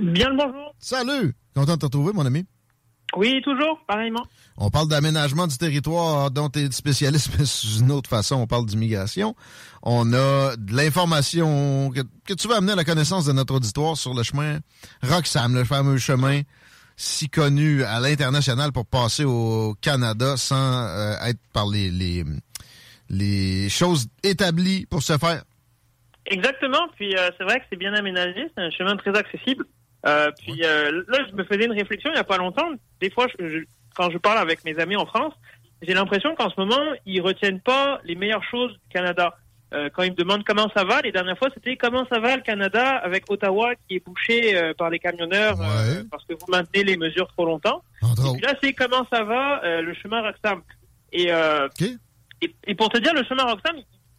Bien le bonjour. Salut! Content de te retrouver, mon ami. Oui, toujours, pareillement. On parle d'aménagement du territoire dont tu es spécialiste, mais sous une autre façon, on parle d'immigration. On a de l'information que, que tu vas amener à la connaissance de notre auditoire sur le chemin Roxham, le fameux chemin si connu à l'international pour passer au Canada sans euh, être par les, les, les choses établies pour se faire. Exactement. Puis euh, c'est vrai que c'est bien aménagé, c'est un chemin très accessible. Euh, puis euh, là, je me faisais une réflexion il y a pas longtemps. Des fois, je- je- quand je parle avec mes amis en France, j'ai l'impression qu'en ce moment, ils retiennent pas les meilleures choses du Canada. Euh, quand ils me demandent comment ça va, les dernières fois, c'était comment ça va le Canada avec Ottawa qui est bouché euh, par les camionneurs euh, parce que vous maintenez les mesures trop longtemps. Et puis là, c'est comment ça va euh, le chemin Roxham. Et, euh, et, et pour te dire, le chemin Roxham,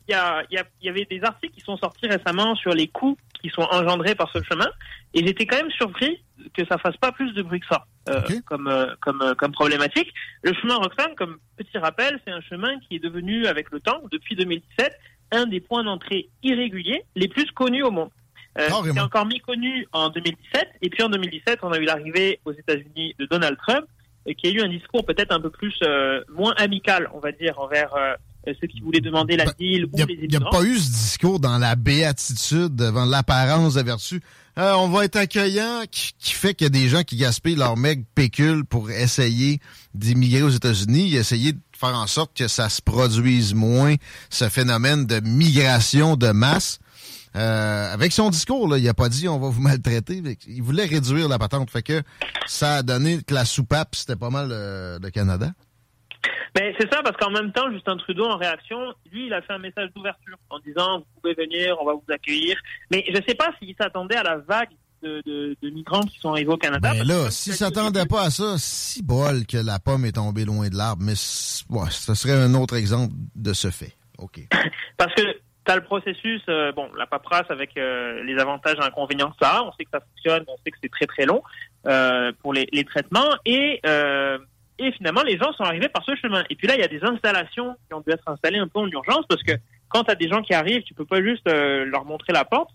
il y, a, il y, a- il y avait des articles qui sont sortis récemment sur les coûts qui sont engendrés par ce chemin. Et j'étais quand même surpris que ça fasse pas plus de bruit que ça euh, comme, euh, comme, euh, comme problématique. Le chemin Roxham, comme petit rappel, c'est un chemin qui est devenu, avec le temps, depuis 2017, un des points d'entrée irréguliers les plus connus au monde. Euh, C'était encore mis connu en 2017, et puis en 2017, on a eu l'arrivée aux États-Unis de Donald Trump, qui a eu un discours peut-être un peu plus euh, moins amical, on va dire, envers ceux qui voulaient demander l'asile ou les Il n'y a pas eu ce discours dans la béatitude devant l'apparence de vertu. Euh, on va être accueillant qui, qui fait qu'il y a des gens qui gaspillent leur meg pécule pour essayer d'immigrer aux États-Unis, essayer de faire en sorte que ça se produise moins, ce phénomène de migration de masse. Euh, avec son discours, là, il a pas dit on va vous maltraiter. Il voulait réduire la patente. Fait que ça a donné que la soupape, c'était pas mal euh, le Canada. Mais c'est ça, parce qu'en même temps, Justin Trudeau, en réaction, lui, il a fait un message d'ouverture en disant vous pouvez venir, on va vous accueillir. Mais je ne sais pas s'il s'attendait à la vague de, de- de migrants qui sont arrivés au Canada. Mais Ben là, s'il s'attendait pas à ça, si bol que la pomme est tombée loin de l'arbre. Mais ouais, ce serait un autre exemple de ce fait. OK. Parce que tu as le processus, euh, bon, la paperasse avec euh, les avantages et inconvénients que ça a. On sait que ça fonctionne, on sait que c'est très très long euh, pour les, les traitements. Et, euh, et finalement, les gens sont arrivés par ce chemin. Et puis là, il y a des installations qui ont dû être installées un peu en urgence parce que quand tu as des gens qui arrivent, tu peux pas juste euh, leur montrer la porte.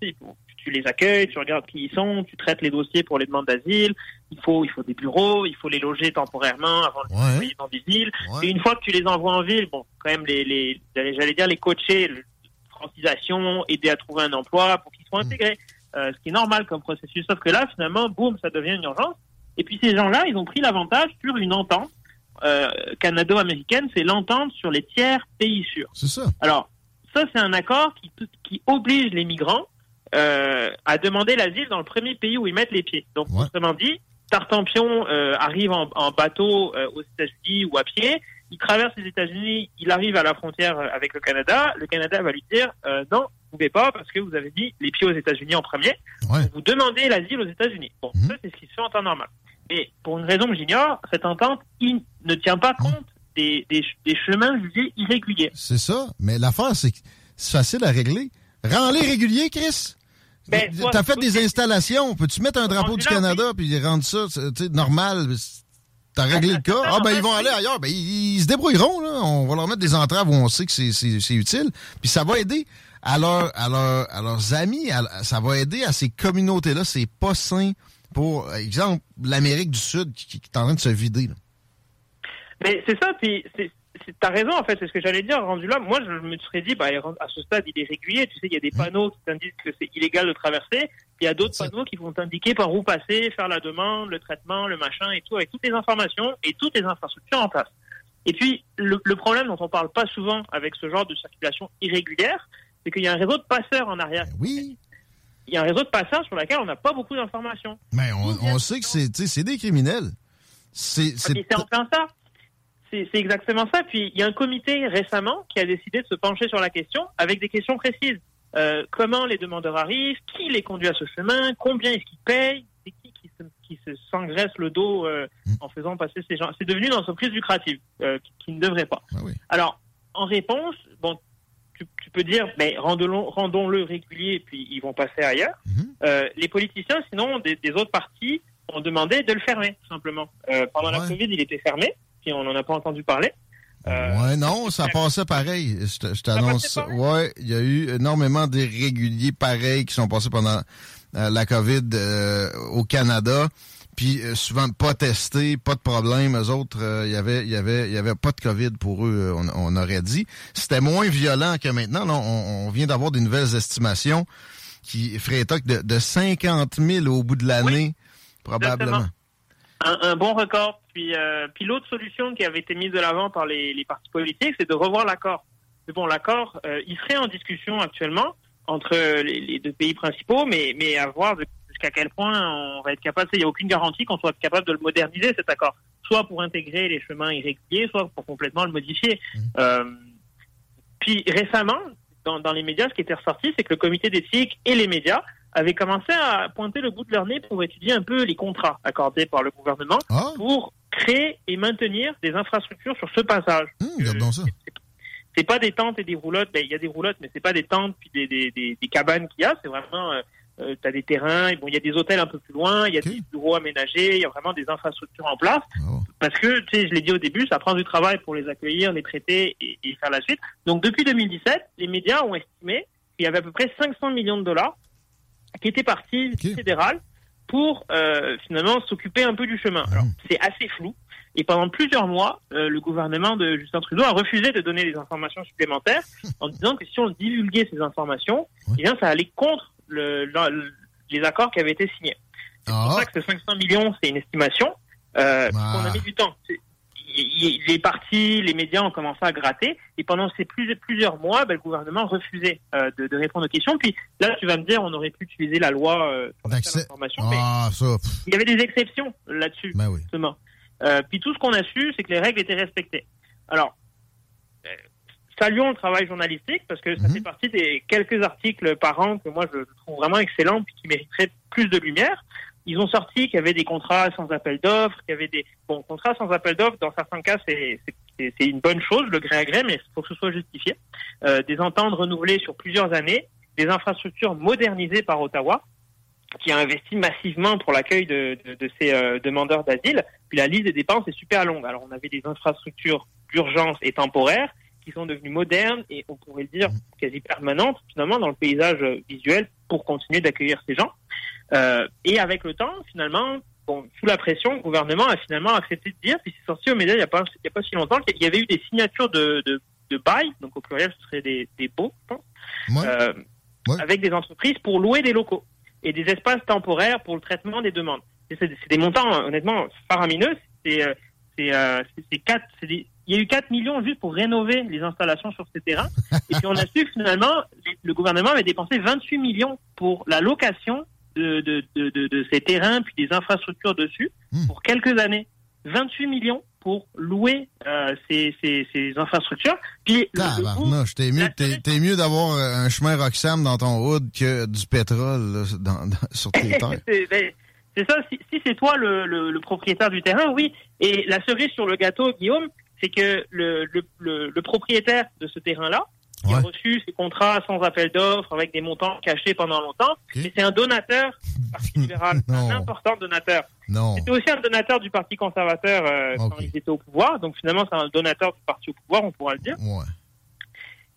Tu les accueilles, tu regardes qui ils sont, tu traites les dossiers pour les demandes d'asile. Il faut, il faut des bureaux, il faut les loger temporairement avant de les envoyer dans des villes. Et une fois que tu les envoies en ville, bon, quand même les, les j'allais dire les coacher, le- francisation, aider à trouver un emploi pour qu'ils soient intégrés. Euh, ce qui est normal comme processus. Sauf que là, finalement, boum, ça devient une urgence. Et puis ces gens-là, ils ont pris l'avantage sur une entente euh, canado-américaine, c'est l'entente sur les tiers pays sûrs. C'est ça. Alors, ça, c'est un accord qui, qui oblige les migrants euh, à demander l'asile dans le premier pays où ils mettent les pieds. Donc, autrement dit, Tartampion euh, arrive en, en bateau euh, aux États-Unis ou à pied, il traverse les États-Unis, il arrive à la frontière avec le Canada, le Canada va lui dire non, vous pouvez pas parce que vous avez mis les pieds aux États-Unis en premier, Ouais. vous demandez l'asile aux États-Unis. Bon, Mhm. ça c'est ce qui se fait en temps normal. Et pour une raison que j'ignore, cette entente il ne tient pas compte des, des, des chemins jugés irréguliers. C'est ça. Mais l'affaire, c'est que c'est facile à régler. Rends-les réguliers, Chris. Ben, T'as fait des installations. Peux-tu mettre un drapeau du Canada puis rendre ça normal? T'as réglé le cas. Ah, ben, ils vont aller ailleurs. Ben, ils, ils se débrouilleront, là. On va leur mettre des entraves où on sait que c'est- c'est c'est utile. Puis ça va aider à, leur, à, leur, à leurs amis. à- ça va aider à ces communautés-là. C'est pas sain pour, exemple, l'Amérique du Sud qui, qui est en train de se vider. là. Mais c'est ça, puis t'as raison en fait, c'est ce que j'allais dire. Rendu là, moi je me serais dit, bah à ce stade il est régulier. Tu sais, il y a des panneaux qui t'indiquent que c'est illégal de traverser. Il y a d'autres panneaux qui vont t'indiquer par où passer, faire la demande, le traitement, le machin et tout, avec toutes les informations et toutes les infrastructures en place. Et puis le, le problème dont on parle pas souvent avec ce genre de circulation irrégulière, c'est qu'il y a un réseau de passeurs en arrière. Ben oui. Il y a un réseau de passeurs sur lequel on n'a pas beaucoup d'informations. Mais on, on sait que c'est des criminels. C'est. Ah, en plein ça. C'est exactement ça. Puis il y a un comité récemment qui a décidé de se pencher sur la question avec des questions précises. Euh, comment les demandeurs arrivent Qui les conduit à ce chemin Combien est-ce qu'ils payent C'est qui qui se, qui se s'engraisse le dos euh, en faisant passer ces gens C'est devenu une entreprise lucrative euh, qui, qui ne devrait pas. Ah oui. Alors, en réponse, bon, tu, tu peux dire, mais rendons-le régulier, puis ils vont passer ailleurs. Mhm. Euh, les politiciens, sinon, des, des autres partis, ont demandé de le fermer, tout simplement. Euh, pendant la. Covid, il était fermé, puis on n'en a pas entendu parler. Euh, ouais, non, ça passait pareil. Je t'annonce? Ouais, il y a eu énormément d'irréguliers pareils qui sont passés pendant euh, la COVID au Canada. Puis euh, souvent pas testés, pas de problème. Eux autres, euh, il y avait, il y avait, il y avait pas de COVID pour eux. euh, On, on aurait dit. C'était moins violent que maintenant. Là, on, on vient d'avoir des nouvelles estimations qui feraient que de, de 50 000 au bout de l'année, probablement. un, un bon record. Puis, euh, puis l'autre solution qui avait été mise de l'avant par les, les partis politiques, c'est de revoir l'accord. Mais bon, l'accord, euh, il serait en discussion actuellement entre les, les deux pays principaux, mais, mais à voir de- jusqu'à quel point on va être capable. Il n'y a aucune garantie qu'on soit capable de le moderniser cet accord, soit pour intégrer les chemins irréguliers, soit pour complètement le modifier. Euh, puis récemment, dans, dans les médias, ce qui était ressorti, c'est que le comité d'éthique et les médias avaient commencé à pointer le bout de leur nez pour étudier un peu les contrats accordés par le gouvernement Ah, pour créer et maintenir des infrastructures sur ce passage. regardons ça. C'est pas des tentes et des roulottes. Ben, il y a des roulottes, mais c'est pas des tentes puis des, des, des, des cabanes qu'il y a. C'est vraiment, euh, euh, t'as des terrains. Bon, il y a des hôtels un peu plus loin. Il y a des bureaux aménagés. Il y a vraiment des infrastructures en place. Bravo. Parce que, tu sais, je l'ai dit au début, ça prend du travail pour les accueillir, les traiter et, et faire la suite. Donc, depuis 2017, les médias ont estimé qu'il y avait à peu près 500 millions de dollars qui étaient partis Ok. fédéral pour euh, finalement s'occuper un peu du chemin. Alors, c'est assez flou. Et pendant plusieurs mois, euh, le gouvernement de Justin Trudeau a refusé de donner des informations supplémentaires en disant que si on divulguait ces informations, eh bien, ça allait contre le, le- les accords qui avaient été signés. C'est pour Ah, ça que ce 500 millions, c'est une estimation. Euh, Ah. On a mis du temps. Il- Les partis, les médias ont commencé à gratter et pendant ces plus- plusieurs mois, ben, le gouvernement refusait euh, de, de répondre aux questions. Puis là, tu vas me dire, on aurait pu utiliser la loi euh, mais ah, il y avait des exceptions là-dessus ben oui. justement. Euh, puis tout ce qu'on a su, c'est que les règles étaient respectées. Alors, saluons le travail journalistique parce que ça Mhm. fait partie des quelques articles par an que moi je trouve vraiment excellents puis qui mériteraient plus de lumière. Ils ont sorti qu'il y avait des contrats sans appel d'offres, qu'il y avait des bon contrats sans appel d'offres. Dans certains cas, c'est c'est- c'est une bonne chose, le gré à gré, mais il faut que ce soit justifié. Euh, des ententes renouvelées sur plusieurs années, des infrastructures modernisées par Ottawa qui a investi massivement pour l'accueil de, de, de ces euh, demandeurs d'asile. Puis la liste des dépenses est super longue. Alors on avait des infrastructures d'urgence et temporaires qui sont devenues modernes et on pourrait le dire quasi permanentes finalement dans le paysage visuel pour continuer d'accueillir ces gens. Euh, et avec le temps, finalement, bon, sous la pression, le gouvernement a finalement accepté de dire, puis c'est sorti aux médias il n'y a, pas- il y a pas si longtemps, qu'il y avait eu des signatures de, de, de bail, donc au pluriel ce serait des, des baux, je pense, Ouais. euh, Ouais. avec des entreprises pour louer des locaux et des espaces temporaires pour le traitement des demandes. C'est des montants honnêtement faramineux. C'est euh, c'est euh, c'est- Il y a eu 4 millions juste pour rénover les installations sur ces terrains. Et puis on a su que finalement, le gouvernement avait dépensé 28 millions pour la location de, de, de, de, ces terrains puis des infrastructures dessus Hmm. pour quelques années. 28 millions pour louer euh, ces, ces, ces infrastructures. Puis Tabarnouche, t'es mieux, t'es, t'es mieux d'avoir euh, un chemin Roxham dans ton hood que du pétrole là, dans- dans- sur tes terres. c'est ben, c'est ça, si, si c'est toi le, le, le propriétaire du terrain, oui. Et la cerise sur le gâteau, Guillaume, c'est que le, le, le, le propriétaire de ce terrain-là, qui a reçu ses contrats sans appel d'offres, avec des montants cachés pendant longtemps, mais c'est un donateur du Parti libéral, un important donateur. C'était aussi un donateur du Parti conservateur euh, quand Ok. ils étaient au pouvoir, donc finalement c'est un donateur du Parti au pouvoir, on pourra le dire. Ouais.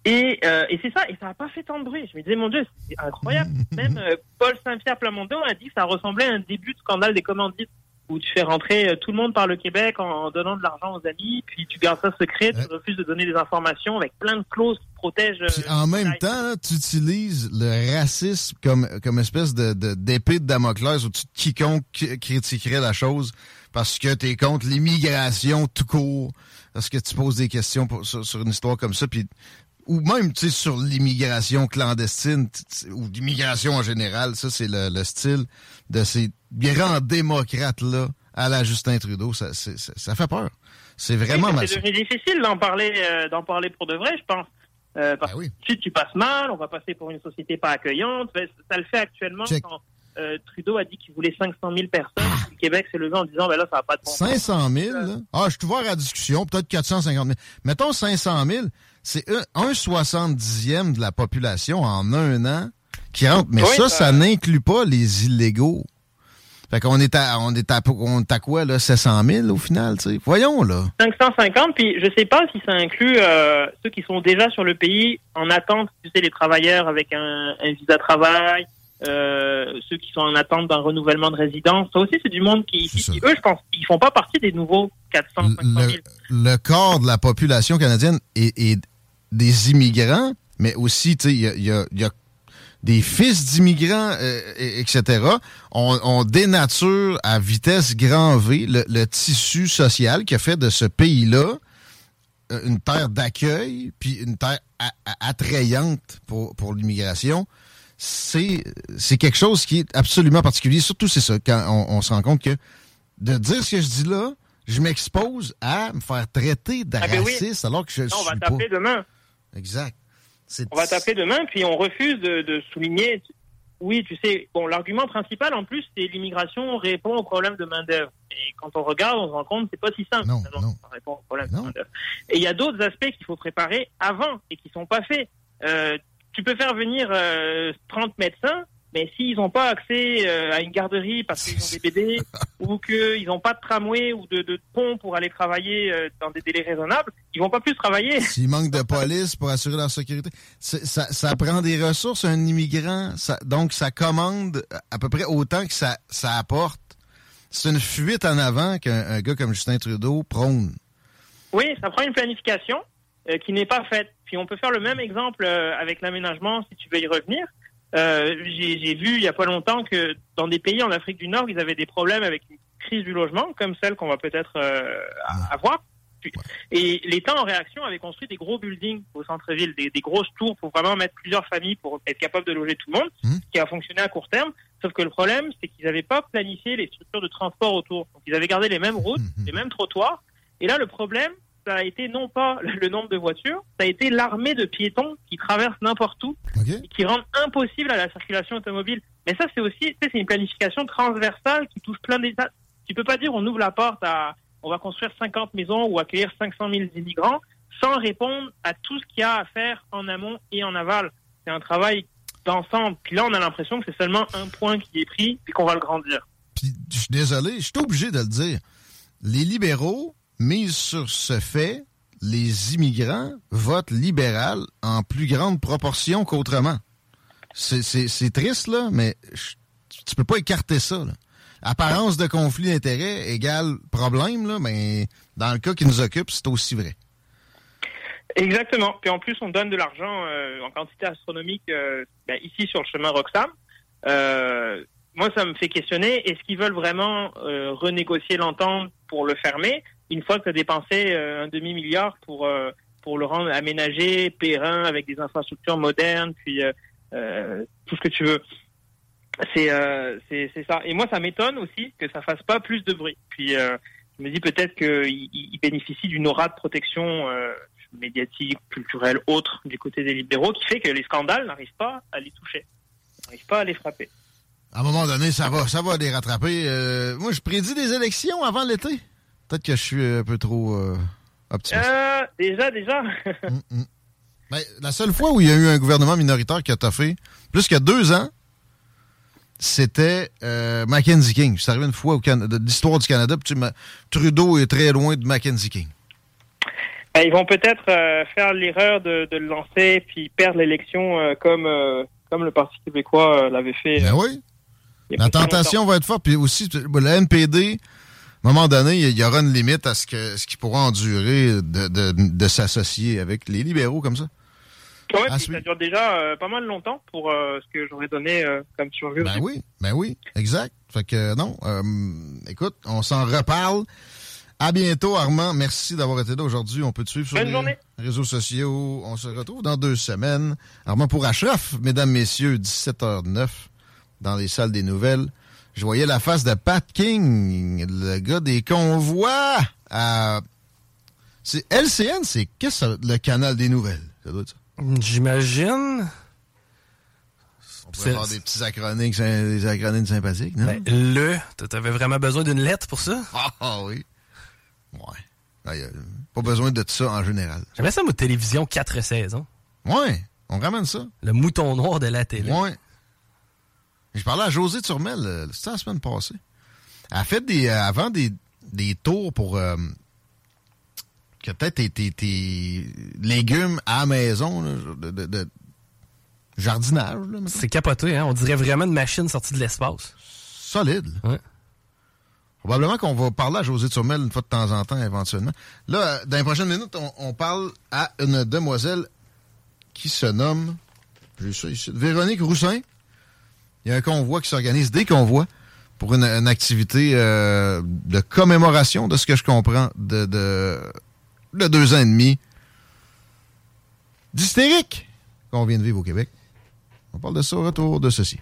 Et, euh, et c'est ça, et ça n'a pas fait tant de bruit. Je me disais, mon Dieu, c'est incroyable. Même euh, Paul Saint-Pierre Plamondon a dit que ça ressemblait à un début de scandale des commandites, où tu fais rentrer euh, tout le monde par le Québec en, donnant de l'argent aux amis, puis tu gardes ça secret, tu Ouais. refuses de donner des informations avec plein de clauses qui protègent. euh, Puis en même temps, là, tu utilises le racisme comme, comme espèce de, d'épée de Damoclès au-dessus de quiconque qui- critiquerait la chose parce que tu es contre l'immigration tout court, parce que tu poses des questions pour- sur, sur une histoire comme ça, puis ou même tu sais sur l'immigration clandestine ou l'immigration en général, ça c'est le, le style de ces grands démocrates là à la Justin Trudeau, ça, ça, ça fait peur. C'est vraiment Oui, mal. C'est devenu difficile d'en parler, euh, d'en parler pour de vrai, je pense. Euh, parce Ben oui. que ensuite tu passes mal, on va passer pour une société pas accueillante. Ben, Ça le fait actuellement Check. quand euh, Trudeau a dit qu'il voulait 500 000 personnes. Le Québec s'est levé en disant, ben là, ça va pas de bon sens. 500 000, là? Ah, je te vois à la discussion, peut-être 450 000. Mettons 500 000, c'est un, un 70e de la population en un an qui rentre. Mais Oui, ça, ça- ça n'inclut pas les illégaux. Fait qu'on est à, on est à, on est à quoi, là? 700 000 au final, tu sais? Voyons, là. 550, puis je sais pas si ça inclut euh, ceux qui sont déjà sur le pays en attente, tu sais, les travailleurs avec un, un visa travail, euh, ceux qui sont en attente d'un renouvellement de résidence. Ça aussi, c'est du monde qui, qui- qui, eux, je pense, ils font pas partie des nouveaux 400, 500 000. Le, le corps de la population canadienne est, est des immigrants, mais aussi, tu sais, il y a, y a- y a des fils d'immigrants, euh, et- etc. On, on dénature à vitesse grand V le, le tissu social qui a fait de ce pays-là euh, une terre d'accueil, puis une terre attrayante pour, pour l'immigration. C'est c'est quelque chose qui est absolument particulier. Surtout, c'est ça, quand on, on se rend compte que de dire ce que je dis là, je m'expose à me faire traiter de Ah ben oui. alors que je ne Non, on va suis pas. t'appeler demain. Exact. On va t'appeler demain, puis on refuse de, de souligner. Oui, tu sais, bon, l'argument principal en plus, c'est l'immigration répond au problème de main d'œuvre. Et quand on regarde, on se rend compte que c'est pas si simple. Non, non. Ça répond au problème Non. de main d'œuvre. Et il y a d'autres aspects qu'il faut préparer avant et qui sont pas faits. Euh, tu peux faire venir euh, 30 médecins, mais s'ils n'ont pas accès euh, à une garderie parce qu'ils ont des bébés ou qu'ils n'ont pas de tramway ou de, de pont pour aller travailler euh, dans des délais raisonnables, ils vont pas plus travailler. S'il manque de police pour assurer leur sécurité, ça, ça prend des ressources, un immigrant. Ça- donc, ça commande à peu près autant que ça, ça apporte. C'est une fuite en avant qu'un un gars comme Justin Trudeau prône. Oui, ça prend une planification euh, qui n'est pas faite. Puis on peut faire le même exemple euh, avec l'aménagement si tu veux y revenir. Euh, J'ai j'ai vu il y a pas longtemps que dans des pays en Afrique du Nord, ils avaient des problèmes avec une crise du logement, comme celle qu'on va peut-être euh, avoir. Puis- Et l'État, en réaction, avait construit des gros buildings au centre-ville, des, des grosses tours pour vraiment mettre plusieurs familles pour être capable de loger tout le monde, Mhm. ce qui a fonctionné à court terme. Sauf que le problème, c'est qu'ils n'avaient pas planifié les structures de transport autour. Donc ils avaient gardé les mêmes routes, Mhm. les mêmes trottoirs. Et là, le problème, ça a été non pas le nombre de voitures, ça a été l'armée de piétons qui traversent n'importe où et qui rendent impossible à la circulation automobile. Mais ça, c'est aussi, tu sais, c'est une planification transversale qui touche plein d'États. Tu peux pas dire on ouvre la porte à, on va construire 50 maisons ou accueillir 500 000 immigrants sans répondre à tout ce qu'il y a à faire en amont et en aval. C'est un travail d'ensemble. Puis là, on a l'impression que c'est seulement un point qui est pris et qu'on va le grandir. Puis, je suis désolé, je suis obligé de le dire. Les libéraux misent sur ce fait, les immigrants votent libéral en plus grande proportion qu'autrement. C'est- triste, là, mais je- tu peux pas écarter ça. Apparence de conflit d'intérêts égale problème, là, mais dans le cas qui nous occupe, c'est aussi vrai. Exactement. Puis en plus, on donne de l'argent euh, en quantité astronomique euh, ben, ici sur le chemin Roxham. Euh, moi, ça me fait questionner, est-ce qu'ils veulent vraiment renégocier l'entente pour le fermer? Une fois que tu as dépensé euh, un demi-milliard pour, euh, pour le rendre aménagé, périn, avec des infrastructures modernes, puis euh, tout ce que tu veux c'est c'est ça. Et moi, ça m'étonne aussi que ça fasse pas plus de bruit. Puis je me dis peut-être qu'il il bénéficie d'une aura de protection médiatique, culturelle, autre du côté des libéraux, qui fait que les scandales n'arrivent pas à les toucher, n'arrivent pas à les frapper. À un moment donné, ça va, ça va les rattraper. Moi, je prédis des élections avant l'été. Peut-être que je suis un peu trop euh, optimiste. Euh, déjà, déjà. Mm, mm. Ben, la seule fois où il y a eu un gouvernement minoritaire qui a toffé, plus que deux ans, c'était euh, Mackenzie King. C'est arrivé une fois au Canada, de l'histoire du Canada. puis Trudeau est très loin de Mackenzie King. Ben, ils vont peut-être euh, faire l'erreur de, de le lancer puis perdre l'élection euh, comme comme le Parti québécois l'avait fait. Ben oui. La tentation va être forte. Puis aussi, le NPD, à un moment donné, il y aura une limite à ce que ce qu'il pourra endurer de, de, de s'associer avec les libéraux comme ça. Ça dure déjà euh, pas mal longtemps pour euh, ce que j'aurais donné euh, comme survie. Ben oui, ben oui, exact. Fait que non, écoute, on s'en reparle. À bientôt, Armand. Merci d'avoir été là aujourd'hui. On peut te suivre sur Bonne les journée. réseaux sociaux. On se retrouve dans deux semaines. Armand pour Achraf, mesdames, messieurs, 17h09 dans les salles des nouvelles. Je voyais la face de Pat King, le gars des convois. à- C'est LCN, c'est qu'est-ce que le canal des nouvelles? Ça doit être ça. J'imagine. On pourrait C'est- avoir des petits acronymes, des acronymes sympathiques, non? Ben, le, t'avais vraiment besoin d'une lettre pour ça? Ah, ah oui. Ouais. Ah, y a pas besoin de ça en général. J'aimais ça, moi, télévision 4 saisons. Ouais, on ramène ça. Le mouton noir de la télé. Ouais. Je parlais à José Turmel, euh, c'était la semaine passée. Elle a fait des, euh, avant des, des tours pour euh, que peut-être tes, tes- tes légumes à la maison, là, de, de- de jardinage. C'est capoté, hein? On dirait vraiment une machine sortie de l'espace. solide. Ouais. Probablement qu'on va parler à José Turmel une fois de temps en temps, éventuellement. Là, dans les prochaines minutes, on, on parle à une demoiselle qui se nomme, j'ai ça ici, Véronique Roussin. Il y a un convoi qui s'organise, des convois, pour une, activité euh, de commémoration, de ce que je comprends, de, de, de deux ans et demi d'hystérique qu'on vient de vivre au Québec. On parle de ça au retour de ceci.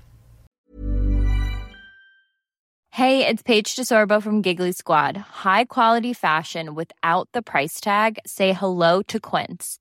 Hey, it's Paige DeSorbo from Giggly Squad. High quality fashion without the price tag. Say hello to Quince.